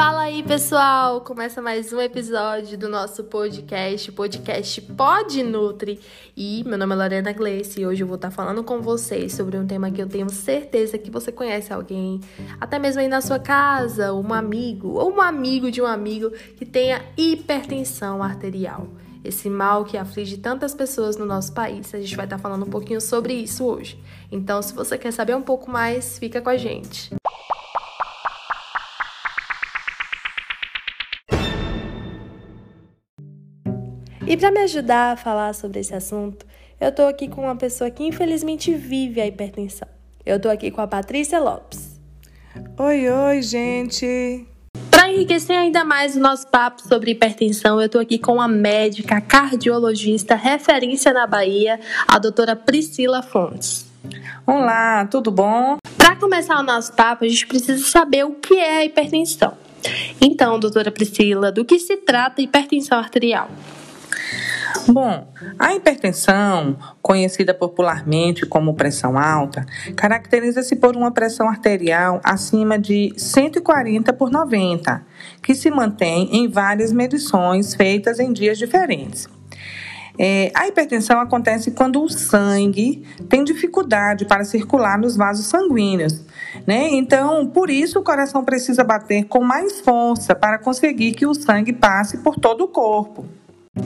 Fala aí, pessoal! Começa mais um episódio do nosso podcast, podcast Pod Nutri. E meu nome é Lorena Gleice e hoje eu vou estar falando com vocês sobre um tema que eu tenho certeza que você conhece alguém, até mesmo aí na sua casa, um amigo ou um amigo de um amigo que tenha hipertensão arterial. Esse mal que aflige tantas pessoas no nosso país. A gente vai estar falando um pouquinho sobre isso hoje. Então, se você quer saber um pouco mais, fica com a gente. E para me ajudar a falar sobre esse assunto, eu estou aqui com uma pessoa que infelizmente vive a hipertensão. Eu estou aqui com a Patrícia Lopes. Oi, oi, gente! Para enriquecer ainda mais o nosso papo sobre hipertensão, eu estou aqui com a médica, cardiologista, referência na Bahia, a doutora Priscila Fontes. Olá, tudo bom? Para começar o nosso papo, a gente precisa saber o que é a hipertensão. Então, doutora Priscila, do que se trata a hipertensão arterial? Bom, a hipertensão, conhecida popularmente como pressão alta, caracteriza-se por uma pressão arterial acima de 140 por 90, que se mantém em várias medições feitas em dias diferentes. É, a hipertensão acontece quando o sangue tem dificuldade para circular nos vasos sanguíneos. Né? Então, por isso, o coração precisa bater com mais força para conseguir que o sangue passe por todo o corpo.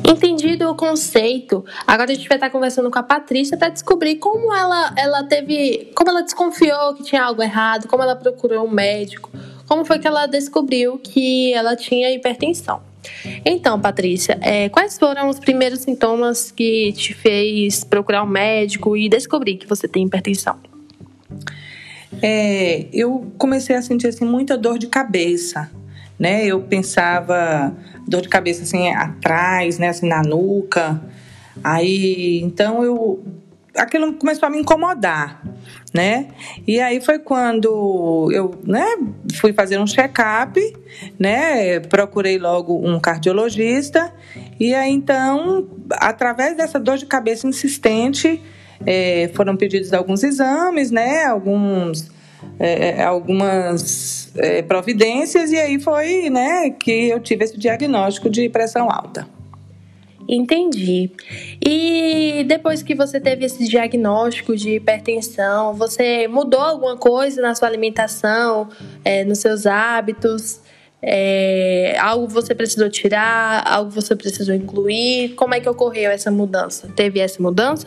Entendido o conceito, agora a gente vai estar conversando com a Patrícia para descobrir como ela, ela teve, como ela desconfiou que tinha algo errado, como ela procurou um médico, como foi que ela descobriu que ela tinha hipertensão. Então, Patrícia, é, quais foram os primeiros sintomas que te fez procurar um médico e descobrir que você tem hipertensão? É, eu comecei a sentir assim, muita dor de cabeça, né? Eu pensava dor de cabeça assim atrás, né, assim na nuca. Aí, então eu aquilo começou a me incomodar, né? E aí foi quando eu, né, fui fazer um check-up, né? Procurei logo um cardiologista e aí então, através dessa dor de cabeça insistente, é, foram pedidos alguns exames, né? Alguns é, é, algumas é, providências e aí foi né, que eu tive esse diagnóstico de pressão alta. Entendi. E depois que você teve esse diagnóstico de hipertensão, você mudou alguma coisa na sua alimentação, é, nos seus hábitos? É, algo você precisou tirar, algo você precisou incluir? Como é que ocorreu essa mudança? Teve essa mudança?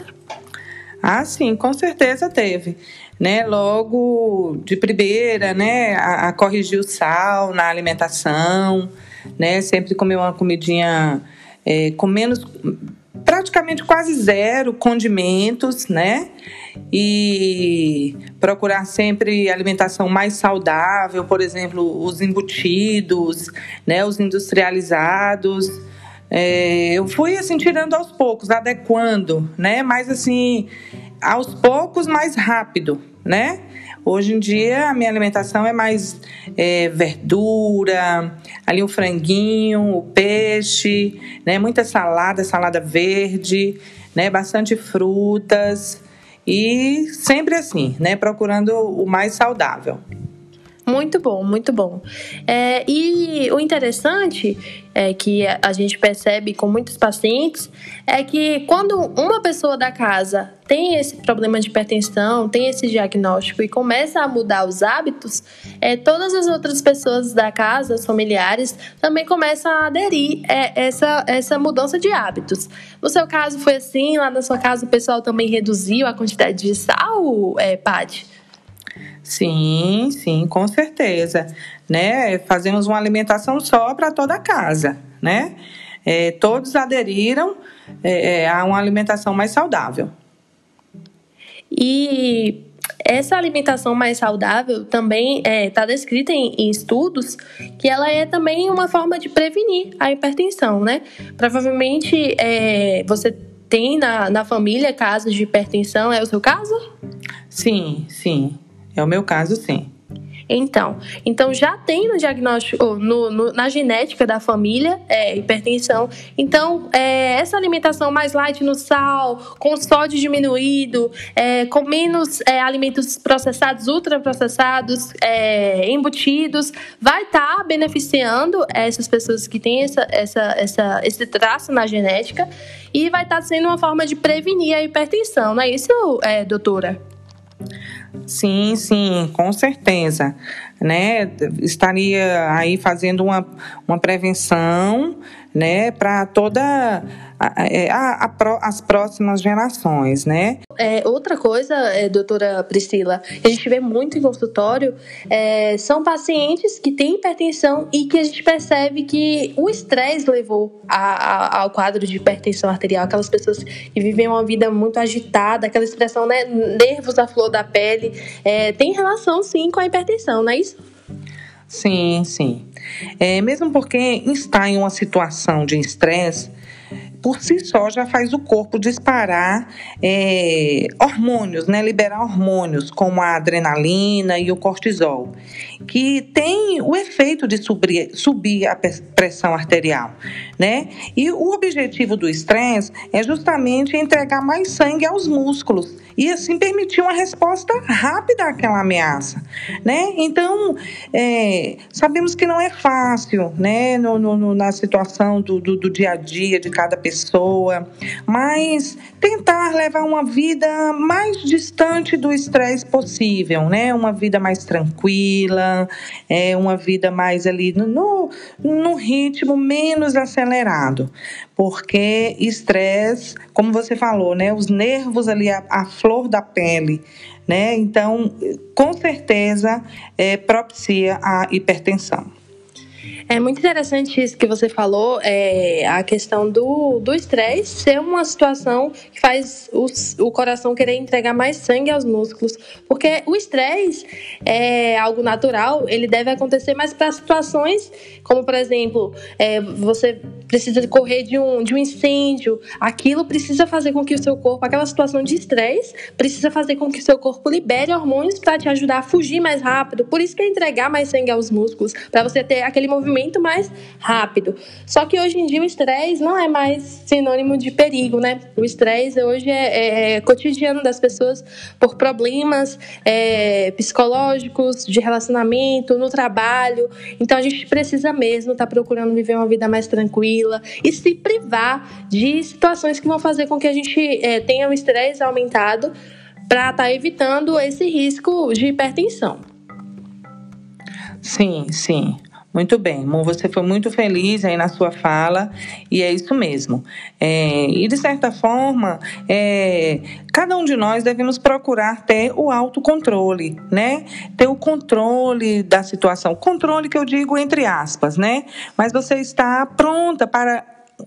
Ah, sim, com certeza teve né, logo de primeira, né, a, a, corrigir o sal na alimentação, né, sempre comer uma comidinha é, com menos, praticamente quase zero condimentos, né, e procurar sempre alimentação mais saudável, por exemplo, os embutidos, né, os industrializados. É, eu fui assim tirando aos poucos, adequando, né, mas assim aos poucos, mais rápido, né? Hoje em dia a minha alimentação é mais é, verdura, ali o franguinho, o peixe, né? Muita salada, salada verde, né? Bastante frutas e sempre assim, né? Procurando o mais saudável. Muito bom, muito bom. É, e o interessante é que a gente percebe com muitos pacientes é que quando uma pessoa da casa tem esse problema de hipertensão, tem esse diagnóstico e começa a mudar os hábitos, é, todas as outras pessoas da casa, os familiares, também começam a aderir a essa, essa mudança de hábitos. No seu caso foi assim, lá na sua casa o pessoal também reduziu a quantidade de sal, é, Paty? Sim, sim, com certeza. Né? Fazemos uma alimentação só para toda a casa, né? É, todos aderiram é, é, a uma alimentação mais saudável. E essa alimentação mais saudável também está é, descrita em, em, estudos que ela é também uma forma de prevenir a hipertensão, né? Provavelmente é, você tem na, na família casos de hipertensão, é o seu caso? Sim, sim. É o meu caso, sim. Então, então já tem no diagnóstico, no, no, na genética da família, é, hipertensão. Então, é, essa alimentação mais light no sal, com sódio diminuído, é, com menos é, alimentos processados, ultraprocessados, é, embutidos, vai estar tá beneficiando essas pessoas que têm essa, essa, essa, esse traço na genética e vai estar tá sendo uma forma de prevenir a hipertensão, não é isso, é, doutora? Sim, sim, com certeza. Né? Estaria aí fazendo uma, uma prevenção né, para toda a, a, a, as próximas gerações, né? É, outra coisa, é, doutora Priscila, que a gente vê muito em consultório, é, são pacientes que têm hipertensão e que a gente percebe que o estresse levou a, ao quadro de hipertensão arterial, aquelas pessoas que vivem uma vida muito agitada, aquela expressão, né, nervos à flor da pele, é, tem relação sim com a hipertensão, não é isso? Sim, sim. É, mesmo porque está em uma situação de estresse, por si só já faz o corpo disparar é, hormônios, né? liberar hormônios como a adrenalina e o cortisol, que tem o efeito de subir, subir a pressão arterial. Né? E o objetivo do estresse é justamente entregar mais sangue aos músculos e assim permitir uma resposta rápida àquela ameaça. Né? Então, é, sabemos que não é fácil né? no, no, na situação do, do, do dia a dia de cada pessoa, mas tentar levar uma vida mais distante do estresse possível, né? Uma vida mais tranquila, é uma vida mais ali no, no ritmo menos acelerado, porque estresse, como você falou, né? Os nervos ali, a, a flor da pele, né? Então, com certeza, é, propicia a hipertensão. É muito interessante isso que você falou, é, a questão do estresse ser uma situação que faz o, o coração querer entregar mais sangue aos músculos. Porque o estresse é algo natural, ele deve acontecer mais para situações como, por exemplo, é, você precisa correr de um, de um incêndio, aquilo precisa fazer com que o seu corpo, aquela situação de estresse, precisa fazer com que o seu corpo libere hormônios para te ajudar a fugir mais rápido. Por isso que é entregar mais sangue aos músculos, para você ter aquele movimento mais rápido. Só que hoje em dia o estresse não é mais sinônimo de perigo, né? O estresse hoje é, é, é, cotidiano das pessoas por problemas é, psicológicos, de relacionamento, no trabalho. Então a gente precisa mesmo estar tá procurando viver uma vida mais tranquila e se privar de situações que vão fazer com que a gente é, tenha o estresse aumentado para estar tá evitando esse risco de hipertensão. Sim, sim. Muito bem, Mo, você foi muito feliz aí na sua fala e é isso mesmo. É, e de certa forma, é, cada um de nós devemos procurar ter o autocontrole, né? Ter o controle da situação. Controle que eu digo entre aspas, né? Mas você está pronta para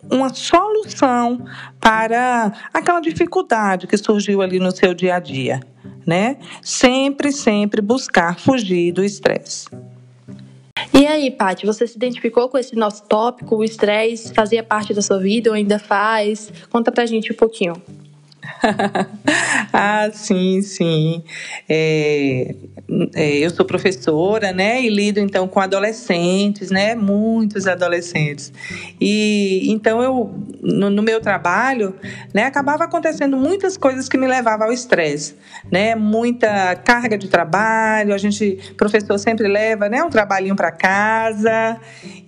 uma solução para aquela dificuldade que surgiu ali no seu dia a dia, né? Sempre, sempre buscar fugir do estresse. E aí, Paty, você se identificou com esse nosso tópico? O estresse fazia parte da sua vida ou ainda faz? Conta pra gente um pouquinho. ah, sim, sim. É, é, eu sou professora, né, e lido então com adolescentes, né, muitos adolescentes. E então eu, no, no meu trabalho, né, acabava acontecendo muitas coisas que me levavam ao estresse, né, muita carga de trabalho. A gente, professor, sempre leva, né, um trabalhinho para casa.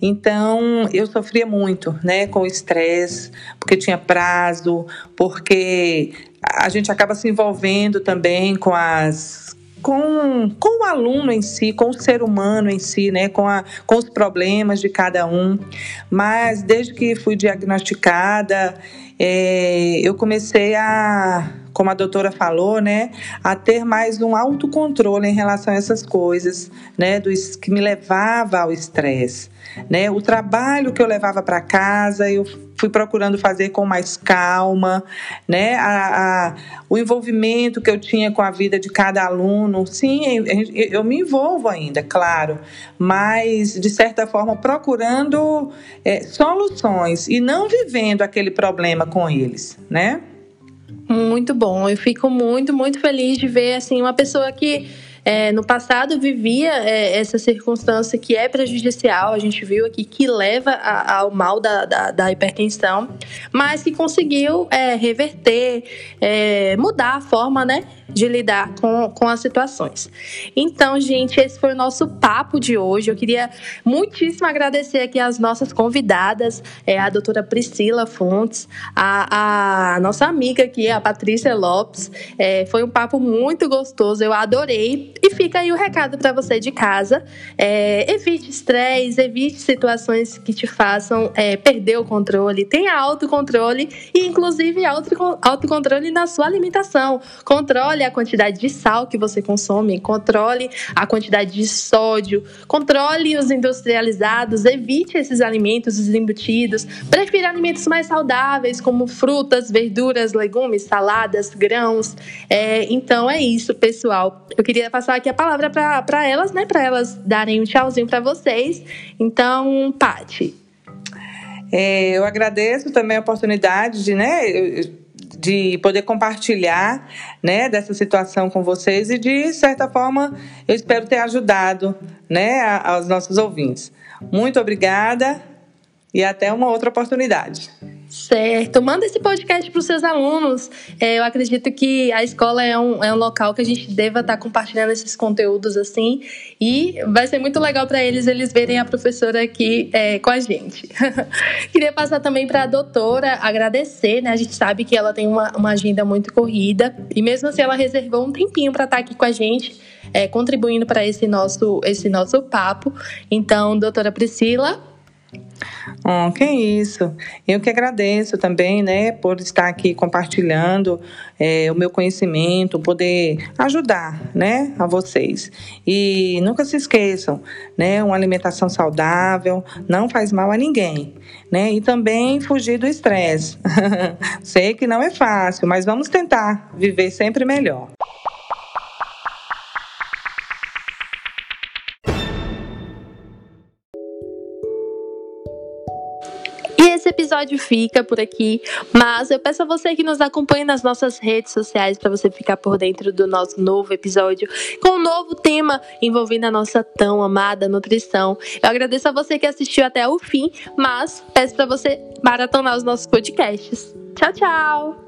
Então eu sofria muito, né, com o estresse, porque tinha prazo, porque a gente acaba se envolvendo também com as com, com o aluno em si, com o ser humano em si, né, com, a, com os problemas de cada um. Mas desde que fui diagnosticada, é, eu comecei a, como a doutora falou, né, a ter mais um autocontrole em relação a essas coisas, né, do, que me levava ao estresse. Né? O trabalho que eu levava para casa, eu fui procurando fazer com mais calma, né? A, a, o envolvimento que eu tinha com a vida de cada aluno, sim, eu, me envolvo ainda, claro, mas de certa forma procurando é, soluções e não vivendo aquele problema com eles, né? Muito bom, eu fico muito, muito feliz de ver assim uma pessoa que é, no passado vivia é, essa circunstância que é prejudicial, a gente viu aqui que leva a, ao mal da, da, da, hipertensão, mas que conseguiu é, reverter, é, mudar a forma, né? de lidar com, com as situações. Então, gente, esse foi o nosso papo de hoje. Eu queria muitíssimo agradecer aqui as nossas convidadas, é, a doutora Priscila Fontes, a, a nossa amiga aqui, a Patrícia Lopes. É, foi um papo muito gostoso, eu adorei. E fica aí o recado para você de casa. É, evite estresse, evite situações que te façam é, perder o controle. Tenha autocontrole e, inclusive, auto, autocontrole na sua alimentação. Controle controle a quantidade de sal que você consome, controle a quantidade de sódio, controle os industrializados, evite esses alimentos, os embutidos, prefira alimentos mais saudáveis, como frutas, verduras, legumes, saladas, grãos. É, então é isso, pessoal. Eu queria passar aqui a palavra para elas, né? Para elas darem um tchauzinho para vocês. Então, Pati. É, eu agradeço também a oportunidade de, né? De poder compartilhar né, dessa situação com vocês e, de certa forma, eu espero ter ajudado né, aos nossos ouvintes. Muito obrigada e até uma outra oportunidade. Certo. Manda esse podcast para os seus alunos. É, eu acredito que a escola é um, é um local que a gente deva estar tá compartilhando esses conteúdos assim. E vai ser muito legal para eles eles verem a professora aqui é, com a gente. Queria passar também para a doutora agradecer, né? A gente sabe que ela tem uma, uma agenda muito corrida. E mesmo assim, ela reservou um tempinho para estar tá aqui com a gente. É, contribuindo para esse nosso, esse nosso papo. Então, doutora Priscila, Oh, que isso. Eu que agradeço também, né, por estar aqui compartilhando é, o meu conhecimento, poder ajudar, né, a vocês. E nunca se esqueçam, né, uma alimentação saudável não faz mal a ninguém, né, e também fugir do estresse. Sei que não é fácil, mas vamos tentar viver sempre melhor. Episódio fica por aqui, mas eu peço a você que nos acompanhe nas nossas redes sociais para você ficar por dentro do nosso novo episódio com um novo tema envolvendo a nossa tão amada nutrição. Eu agradeço a você que assistiu até o fim, mas peço para você maratonar os nossos podcasts. Tchau, tchau!